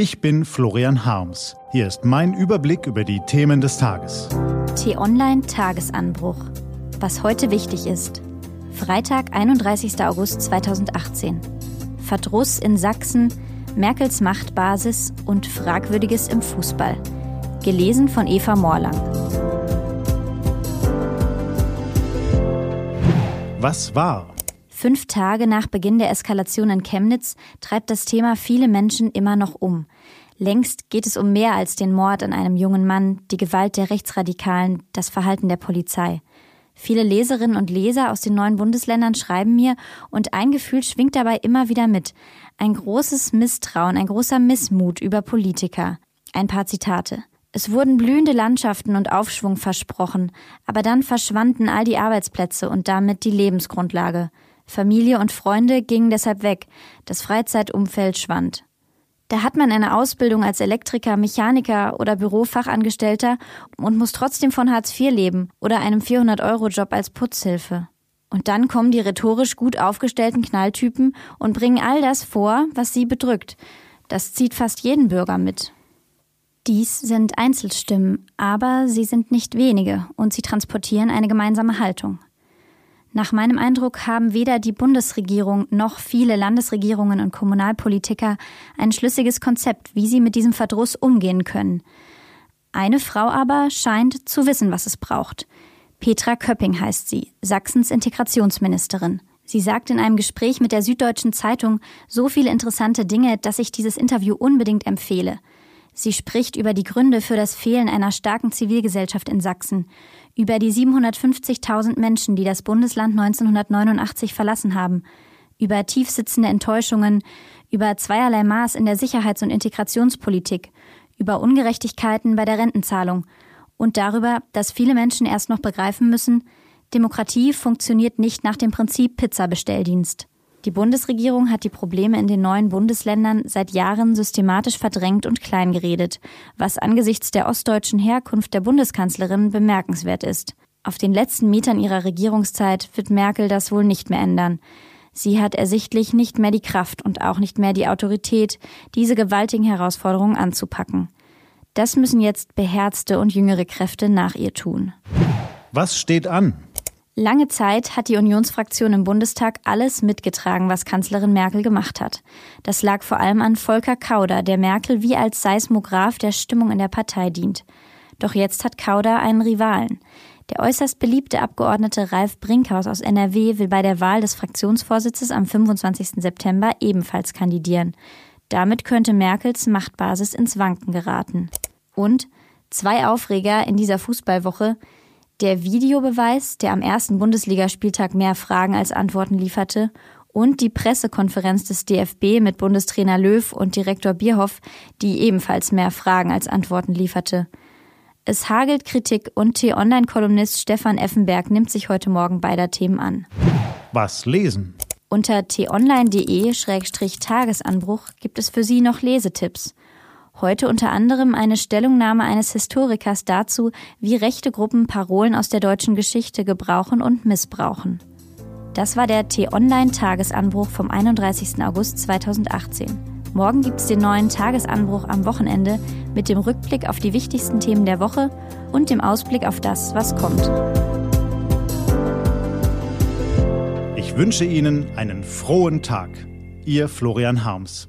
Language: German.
Ich bin Florian Harms. Hier ist mein Überblick über die Themen des Tages. T-Online Tagesanbruch. Was heute wichtig ist. Freitag, 31. August 2018. Verdruss in Sachsen, Merkels Machtbasis und Fragwürdiges im Fußball. Gelesen von Eva Morlang. Was war? Fünf Tage nach Beginn der Eskalation in Chemnitz treibt das Thema viele Menschen immer noch um. Längst geht es um mehr als den Mord an einem jungen Mann, die Gewalt der Rechtsradikalen, das Verhalten der Polizei. Viele Leserinnen und Leser aus den neuen Bundesländern schreiben mir, und ein Gefühl schwingt dabei immer wieder mit. Ein großes Misstrauen, ein großer Missmut über Politiker. Ein paar Zitate. Es wurden blühende Landschaften und Aufschwung versprochen, aber dann verschwanden all die Arbeitsplätze und damit die Lebensgrundlage. Familie und Freunde gingen deshalb weg, das Freizeitumfeld schwand. Da hat man eine Ausbildung als Elektriker, Mechaniker oder Bürofachangestellter und muss trotzdem von Hartz IV leben oder einem 400-Euro-Job als Putzhilfe. Und dann kommen die rhetorisch gut aufgestellten Knalltypen und bringen all das vor, was sie bedrückt. Das zieht fast jeden Bürger mit. Dies sind Einzelstimmen, aber sie sind nicht wenige und sie transportieren eine gemeinsame Haltung. Nach meinem Eindruck haben weder die Bundesregierung noch viele Landesregierungen und Kommunalpolitiker ein schlüssiges Konzept, wie sie mit diesem Verdruss umgehen können. Eine Frau aber scheint zu wissen, was es braucht. Petra Köpping heißt sie, Sachsens Integrationsministerin. Sie sagt in einem Gespräch mit der Süddeutschen Zeitung so viele interessante Dinge, dass ich dieses Interview unbedingt empfehle. Sie spricht über die Gründe für das Fehlen einer starken Zivilgesellschaft in Sachsen, über die 750.000 Menschen, die das Bundesland 1989 verlassen haben, über tiefsitzende Enttäuschungen, über zweierlei Maß in der Sicherheits- und Integrationspolitik, über Ungerechtigkeiten bei der Rentenzahlung und darüber, dass viele Menschen erst noch begreifen müssen, Demokratie funktioniert nicht nach dem Prinzip Pizzabestelldienst. Die Bundesregierung hat die Probleme in den neuen Bundesländern seit Jahren systematisch verdrängt und kleingeredet, was angesichts der ostdeutschen Herkunft der Bundeskanzlerin bemerkenswert ist. Auf den letzten Metern ihrer Regierungszeit wird Merkel das wohl nicht mehr ändern. Sie hat ersichtlich nicht mehr die Kraft und auch nicht mehr die Autorität, diese gewaltigen Herausforderungen anzupacken. Das müssen jetzt beherzte und jüngere Kräfte nach ihr tun. Was steht an? Lange Zeit hat die Unionsfraktion im Bundestag alles mitgetragen, was Kanzlerin Merkel gemacht hat. Das lag vor allem an Volker Kauder, der Merkel wie als Seismograph der Stimmung in der Partei dient. Doch jetzt hat Kauder einen Rivalen. Der äußerst beliebte Abgeordnete Ralf Brinkhaus aus NRW will bei der Wahl des Fraktionsvorsitzes am 25. September ebenfalls kandidieren. Damit könnte Merkels Machtbasis ins Wanken geraten. Und zwei Aufreger in dieser Fußballwoche – der Videobeweis, der am ersten Bundesligaspieltag mehr Fragen als Antworten lieferte, und die Pressekonferenz des DFB mit Bundestrainer Löw und Direktor Bierhoff, die ebenfalls mehr Fragen als Antworten lieferte. Es hagelt Kritik und T-Online-Kolumnist Stefan Effenberg nimmt sich heute Morgen beider Themen an. Was lesen? Unter t-online.de-tagesanbruch gibt es für Sie noch Lesetipps. Heute unter anderem eine Stellungnahme eines Historikers dazu, wie rechte Gruppen Parolen aus der deutschen Geschichte gebrauchen und missbrauchen. Das war der T-Online-Tagesanbruch vom 31. August 2018. Morgen gibt es den neuen Tagesanbruch am Wochenende mit dem Rückblick auf die wichtigsten Themen der Woche und dem Ausblick auf das, was kommt. Ich wünsche Ihnen einen frohen Tag. Ihr Florian Harms.